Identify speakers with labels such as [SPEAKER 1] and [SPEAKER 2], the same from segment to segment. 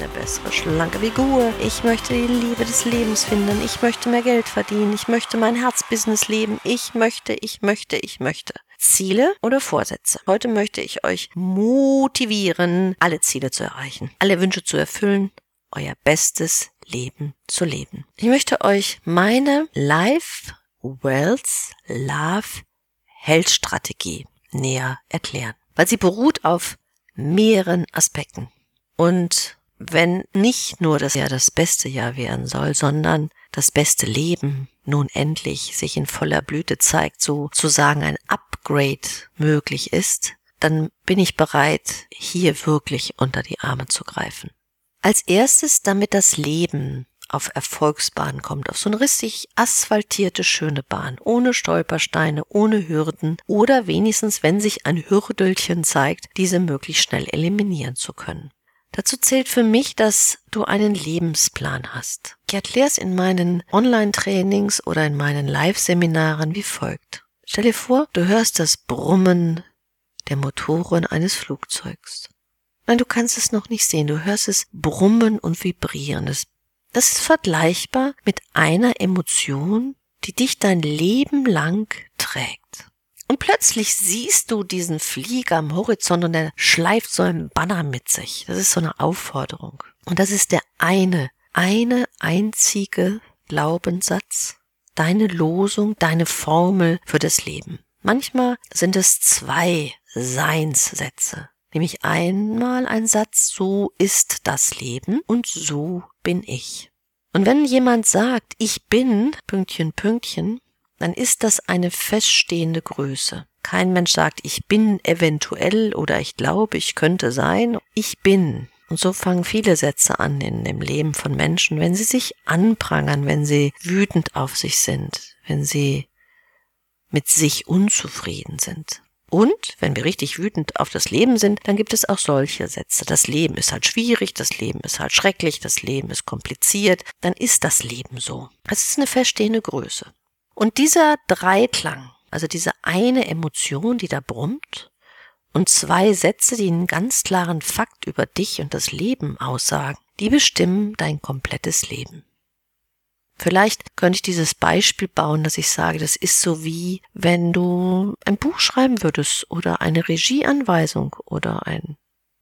[SPEAKER 1] Eine bessere, schlanke Figur. Ich möchte die Liebe des Lebens finden. Ich möchte mehr Geld verdienen. Ich möchte mein Herzbusiness leben. Ich möchte, ich möchte, ich möchte. Ziele oder Vorsätze. Heute möchte ich euch motivieren, alle Ziele zu erreichen, alle Wünsche zu erfüllen, euer bestes Leben zu leben. Ich möchte euch meine Life, Wealth, Love, Health Strategie näher erklären, weil sie beruht auf mehreren Aspekten. Und wenn nicht nur das Jahr das beste Jahr werden soll, sondern das beste Leben nun endlich sich in voller Blüte zeigt, sozusagen ein Upgrade möglich ist, dann bin ich bereit, hier wirklich unter die Arme zu greifen. Als erstes, damit das Leben auf Erfolgsbahn kommt, auf so eine richtig asphaltierte, schöne Bahn, ohne Stolpersteine, ohne Hürden oder wenigstens, wenn sich ein Hürdelchen zeigt, diese möglichst schnell eliminieren zu können. Dazu zählt für mich, dass du einen Lebensplan hast. Ich erkläre es in meinen Online-Trainings oder in meinen Live-Seminaren wie folgt. Stell dir vor, du hörst das Brummen der Motoren eines Flugzeugs. Nein, du kannst es noch nicht sehen. Du hörst es brummen und vibrieren. Das, ist vergleichbar mit einer Emotion, die dich dein Leben lang trägt. Und plötzlich siehst du diesen Flieger am Horizont und er schleift so einen Banner mit sich. Das ist so eine Aufforderung. Und das ist der eine, eine einzige Glaubenssatz, deine Losung, deine Formel für das Leben. Manchmal sind es zwei Seinssätze. Nämlich einmal ein Satz, so ist das Leben und so bin ich. Und wenn jemand sagt, ich bin, Pünktchen, Pünktchen, dann ist das eine feststehende Größe. Kein Mensch sagt, ich bin eventuell oder ich glaube, ich könnte sein. Ich bin. Und so fangen viele Sätze an in dem Leben von Menschen, wenn sie sich anprangern, wenn sie wütend auf sich sind, wenn sie mit sich unzufrieden sind. Und wenn wir richtig wütend auf das Leben sind, dann gibt es auch solche Sätze. Das Leben ist halt schwierig, das Leben ist halt schrecklich, das Leben ist kompliziert. Dann ist das Leben so. Es ist eine feststehende Größe. Und dieser Dreiklang, also diese eine Emotion, die da brummt, und zwei Sätze, die einen ganz klaren Fakt über dich und das Leben aussagen, die bestimmen dein komplettes Leben. Vielleicht könnte ich dieses Beispiel bauen, dass ich sage, das ist so wie, wenn du ein Buch schreiben würdest oder eine Regieanweisung oder ein,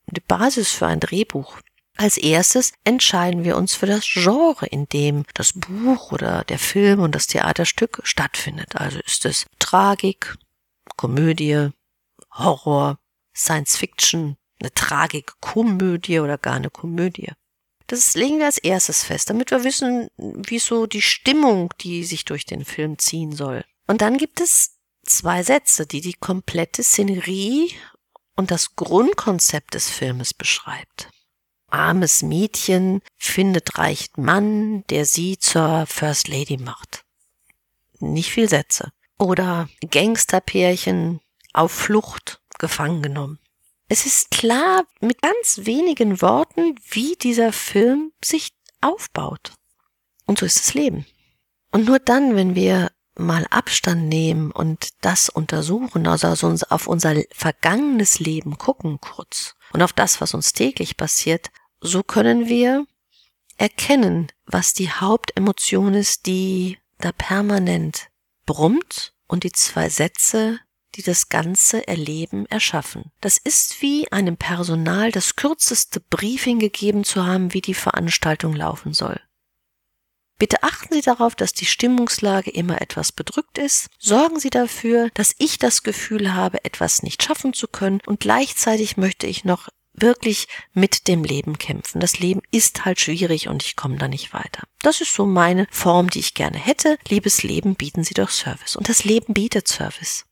[SPEAKER 1] eine Basis für ein Drehbuch. Als erstes entscheiden wir uns für das Genre, in dem das Buch oder der Film und das Theaterstück stattfindet. Also ist es Tragik, Komödie, Horror, Science Fiction, eine Tragik-Komödie oder gar eine Komödie. Das legen wir als erstes fest, damit wir wissen, wie so die Stimmung, die sich durch den Film ziehen soll. Und dann gibt es zwei Sätze, die die komplette Szenerie und das Grundkonzept des Filmes beschreibt armes Mädchen findet reichen Mann, der sie zur First Lady macht. Nicht viel Sätze. Oder Gangsterpärchen auf Flucht gefangen genommen. Es ist klar mit ganz wenigen Worten, wie dieser Film sich aufbaut. Und so ist das Leben. Und nur dann, wenn wir mal Abstand nehmen und das untersuchen, also auf unser vergangenes Leben gucken kurz und auf das, was uns täglich passiert, so können wir erkennen, was die Hauptemotion ist, die da permanent brummt und die zwei Sätze, die das ganze Erleben erschaffen. Das ist wie einem Personal das kürzeste Briefing gegeben zu haben, wie die Veranstaltung laufen soll. Bitte achten Sie darauf, dass die Stimmungslage immer etwas bedrückt ist. Sorgen Sie dafür, dass ich das Gefühl habe, etwas nicht schaffen zu können und gleichzeitig möchte ich noch wirklich mit dem Leben kämpfen. Das Leben ist halt schwierig und ich komme da nicht weiter. Das ist so meine Form, die ich gerne hätte. Liebes Leben, bieten Sie doch Service. Und das Leben bietet Service.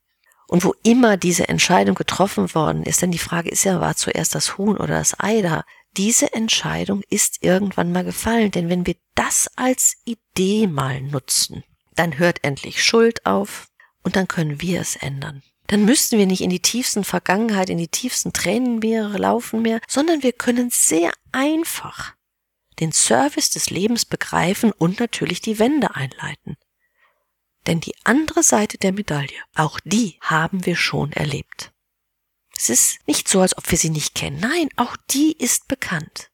[SPEAKER 1] Und wo immer diese Entscheidung getroffen worden ist, denn die Frage ist ja, war zuerst das Huhn oder das Ei da? diese Entscheidung ist irgendwann mal gefallen, denn wenn wir das als Idee mal nutzen, dann hört endlich Schuld auf und dann können wir es ändern. Dann müssten wir nicht in die tiefsten Vergangenheit, in die tiefsten Tränenmeere laufen mehr, sondern wir können sehr einfach den Service des Lebens begreifen und natürlich die Wende einleiten. Denn die andere Seite der Medaille, auch die haben wir schon erlebt. Es ist nicht so, als ob wir sie nicht kennen. Nein, auch die ist bekannt.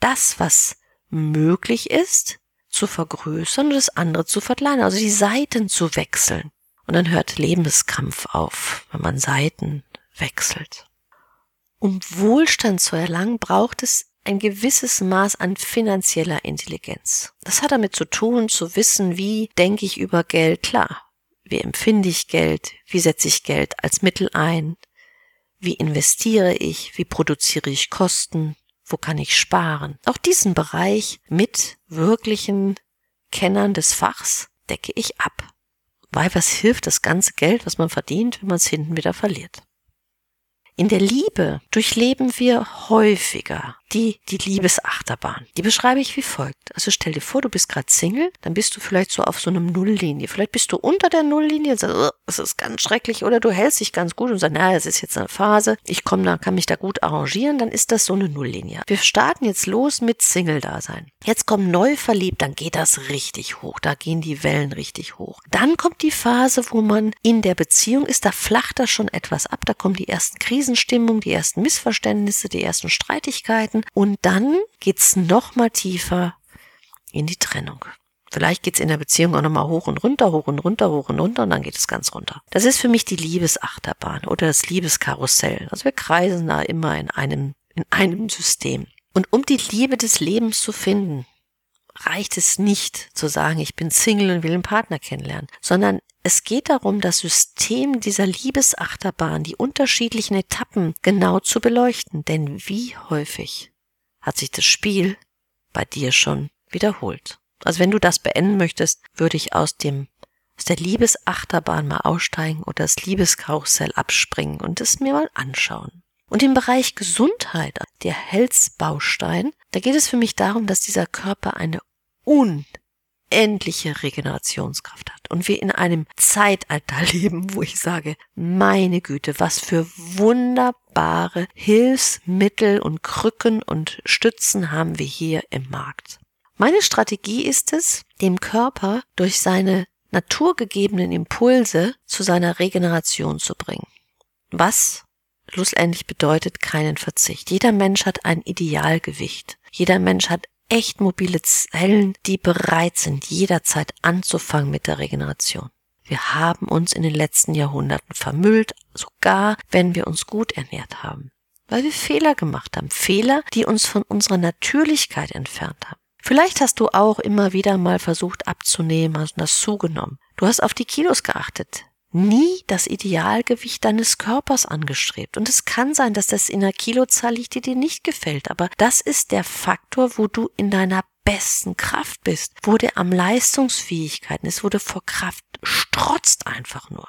[SPEAKER 1] Das, was möglich ist, zu vergrößern und das andere zu verkleinern, also die Seiten zu wechseln. Und dann hört Lebenskampf auf, wenn man Seiten wechselt. Um Wohlstand zu erlangen, braucht es ein gewisses Maß an finanzieller Intelligenz. Das hat damit zu tun, zu wissen, wie denke ich über Geld klar. Wie empfinde ich Geld? Wie setze ich Geld als Mittel ein? Wie investiere ich? Wie produziere ich Kosten? Wo kann ich sparen? Auch diesen Bereich mit wirklichen Kennern des Fachs decke ich ab. Weil was hilft das ganze Geld, was man verdient, wenn man es hinten wieder verliert? In der Liebe durchleben wir häufiger die, die Liebesachterbahn. Die beschreibe ich wie folgt. Also stell dir vor, du bist gerade Single, dann bist du vielleicht so auf so einem Nulllinie. Vielleicht bist du unter der Nulllinie und sagst, es ist ganz schrecklich, oder du hältst dich ganz gut und sagst, naja, es ist jetzt eine Phase, ich komme da, kann mich da gut arrangieren, dann ist das so eine Nulllinie. Wir starten jetzt los mit Single-Dasein. Jetzt kommt neu verliebt, dann geht das richtig hoch, da gehen die Wellen richtig hoch. Dann kommt die Phase, wo man in der Beziehung ist, da flacht das schon etwas ab, da kommen die ersten Krisenstimmungen, die ersten Missverständnisse, die ersten Streitigkeiten und dann geht's noch mal tiefer in die Trennung. Vielleicht geht's in der Beziehung auch nochmal hoch und runter, hoch und runter, hoch und runter und dann geht es ganz runter. Das ist für mich die Liebesachterbahn oder das Liebeskarussell. Also wir kreisen da immer in einem, in einem System. Und um die Liebe des Lebens zu finden, reicht es nicht zu sagen, ich bin Single und will einen Partner kennenlernen, sondern es geht darum, das System dieser Liebesachterbahn, die unterschiedlichen Etappen genau zu beleuchten. Denn wie häufig hat sich das Spiel bei dir schon wiederholt. Also wenn du das beenden möchtest, würde ich aus dem aus der Liebesachterbahn mal aussteigen oder das Liebeskarussell abspringen und es mir mal anschauen. Und im Bereich Gesundheit, der Health-Baustein, da geht es für mich darum, dass dieser Körper eine un unendliche Regenerationskraft hat und wir in einem Zeitalter leben, wo ich sage, meine Güte, was für wunderbare Hilfsmittel und Krücken und Stützen haben wir hier im Markt. Meine Strategie ist es, dem Körper durch seine naturgegebenen Impulse zu seiner Regeneration zu bringen. Was schlussendlich bedeutet keinen Verzicht. Jeder Mensch hat ein Idealgewicht. Jeder Mensch hat echt mobile Zellen, die bereit sind, jederzeit anzufangen mit der Regeneration. Wir haben uns in den letzten Jahrhunderten vermüllt, sogar wenn wir uns gut ernährt haben. Weil wir Fehler gemacht haben. Fehler, die uns von unserer Natürlichkeit entfernt haben. Vielleicht hast du auch immer wieder mal versucht abzunehmen, hast das zugenommen. Du hast auf die Kilos geachtet nie das Idealgewicht deines Körpers angestrebt. Und es kann sein, dass das in einer Kilozahl liegt, die dir nicht gefällt. Aber das ist der Faktor, wo du in deiner besten Kraft bist, wo der am Leistungsfähigkeiten ist, wo du vor Kraft strotzt einfach nur.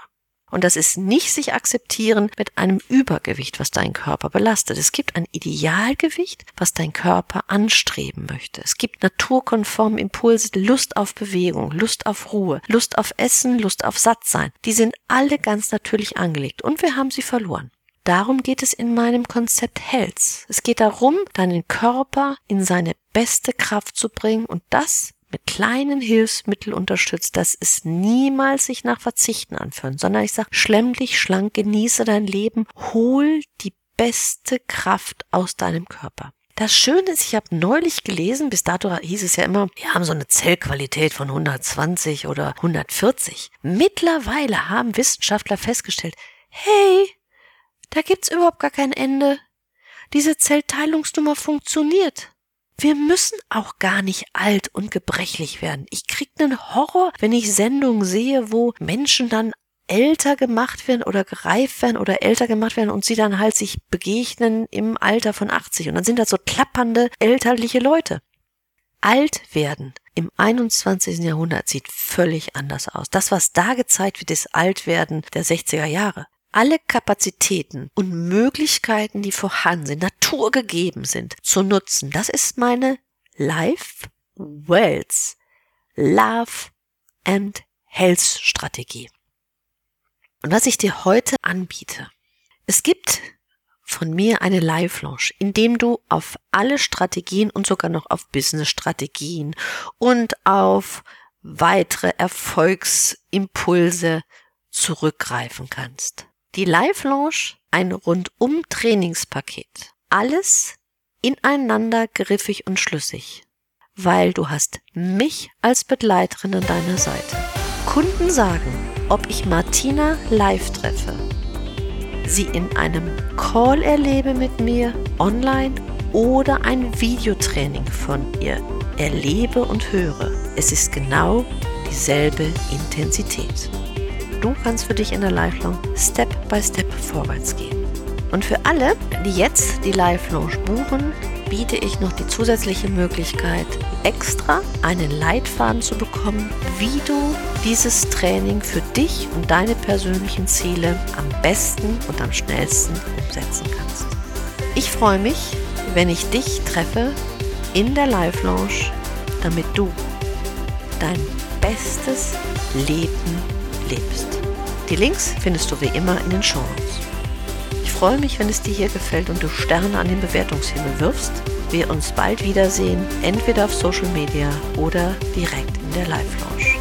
[SPEAKER 1] Und das ist nicht sich akzeptieren mit einem Übergewicht, was dein Körper belastet. Es gibt ein Idealgewicht, was dein Körper anstreben möchte. Es gibt naturkonforme Impulse, Lust auf Bewegung, Lust auf Ruhe, Lust auf Essen, Lust auf Sattsein. Die sind alle ganz natürlich angelegt und wir haben sie verloren. Darum geht es in meinem Konzept Health. Es geht darum, deinen Körper in seine beste Kraft zu bringen und das mit kleinen Hilfsmitteln unterstützt, dass es niemals sich nach Verzichten anfühlt, sondern ich sage, schlemm dich schlank, genieße dein Leben, hol die beste Kraft aus deinem Körper. Das Schöne ist, ich habe neulich gelesen, bis dato hieß es ja immer, wir haben so eine Zellqualität von 120 oder 140. Mittlerweile haben Wissenschaftler festgestellt, hey, da gibt's überhaupt gar kein Ende. Diese Zellteilungsnummer funktioniert. Wir müssen auch gar nicht alt und gebrechlich werden. Ich krieg nen Horror, wenn ich Sendungen sehe, wo Menschen dann älter gemacht werden oder gereift werden oder älter gemacht werden und sie dann halt sich begegnen im Alter von 80. Und dann sind das so klappernde, elterliche Leute. Alt werden im 21. Jahrhundert sieht völlig anders aus. Das, was da gezeigt wird, ist Altwerden der 60er Jahre. Alle Kapazitäten und Möglichkeiten, die vorhanden sind, naturgegeben sind, zu nutzen. Das ist meine Life Wealth Love and Health Strategie. Und was ich dir heute anbiete, es gibt von mir eine Live-Launch, in dem du auf alle Strategien und sogar noch auf Business-Strategien und auf weitere Erfolgsimpulse zurückgreifen kannst. Die Live-Launch, ein rundum Trainingspaket. Alles ineinander griffig und schlüssig, weil du hast mich als Begleiterin an deiner Seite. Kunden sagen, ob ich Martina live treffe, sie in einem Call erlebe mit mir online oder ein Videotraining von ihr erlebe und höre. Es ist genau dieselbe Intensität. Du kannst für dich in der Lifelong Step by Step vorwärts gehen. Und für alle, die jetzt die Live Lounge buchen, biete ich noch die zusätzliche Möglichkeit, extra einen Leitfaden zu bekommen, wie du dieses Training für dich und deine persönlichen Ziele am besten und am schnellsten umsetzen kannst. Ich freue mich, wenn ich dich treffe in der Live Lounge, damit du dein bestes Leben lebst. Die Links findest du wie immer in den Show Notes freue mich, wenn es dir hier gefällt und du Sterne an den Bewertungshimmel wirfst. Wir uns bald wiedersehen, entweder auf Social Media oder direkt in der Live-Lounge.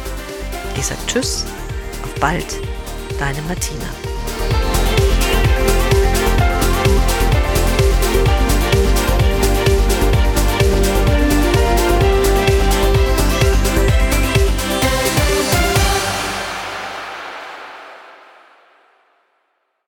[SPEAKER 1] Ich sage Tschüss, auf bald, deine Martina.